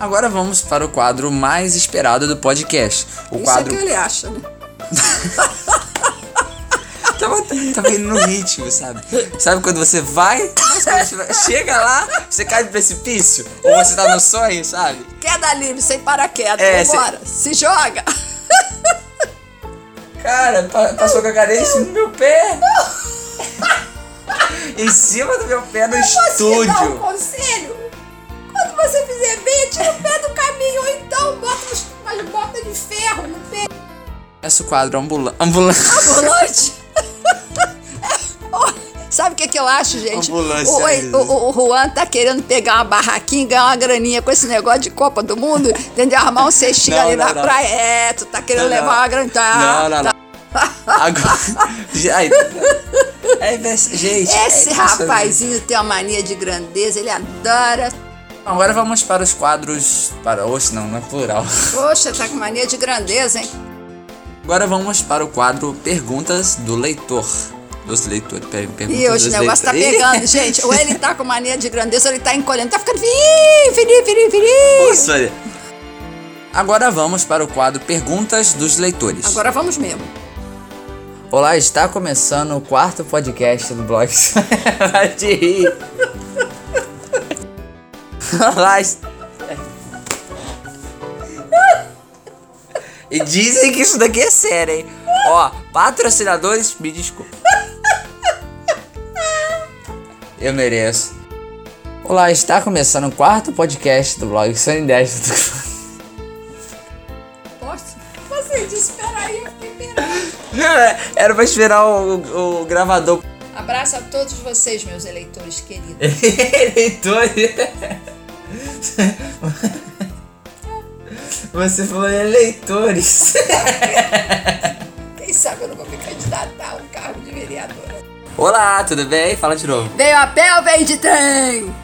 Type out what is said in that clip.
Agora vamos para o quadro mais esperado do podcast. O Isso quadro é que ele acha, né? tava, tava indo no ritmo, sabe? Sabe quando você vai, chega lá, você cai do precipício? Ou você tá no sonho, sabe? Queda livre, sem paraquedas. É, Vambora. Se joga. Cara, pa- passou com a cima do meu pé. em cima do meu pé no Posso te dar um estúdio. conselho? Você fizer bem, tira o pé do caminho, ou então bota umas, umas botas de ferro no pé. Esse quadro ambula ambulante. Ambulante. Sabe o que, que eu acho, gente? Ambulância o, o, o, o Juan tá querendo pegar uma barraquinha e ganhar uma graninha com esse negócio de Copa do Mundo, entendeu? Armar um cestinho Não, ali não, na não. praia. É, tu tá querendo Não, não. levar uma graninha. Tá, Não, não, tá. não. Agora. É, impress- gente. é Esse impressionante. rapazinho tem uma mania de grandeza, ele adora. Agora vamos para os quadros. Para os, não, não é plural. Poxa, tá com mania de grandeza, hein? Agora vamos para o quadro Perguntas do Leitor. Dos leitores. per- Perguntas E hoje o negócio tá leitores. pegando, gente. Ou ele tá com mania de grandeza, ou ele tá encolhendo. Tá ficando fininho, fininho, fininho, fininho. Nossa. Agora vamos para o quadro Perguntas dos Leitores. Agora vamos mesmo. Olá, está começando o quarto podcast do blog. Vai te rir. E dizem que isso daqui é sério, hein? Ó, patrocinadores, me desculpa. Eu mereço. Olá, está começando o quarto podcast do blog Sunny Dash. Posso? Você disse, peraí, eu fiquei. Era pra esperar o, o gravador. Abraço a todos vocês, meus eleitores queridos. Eleitores. Você falou eleitores. Quem sabe eu não vou me candidatar a um cargo de vereadora. Olá, tudo bem? Fala de novo. Veio a pé ou veio de trem?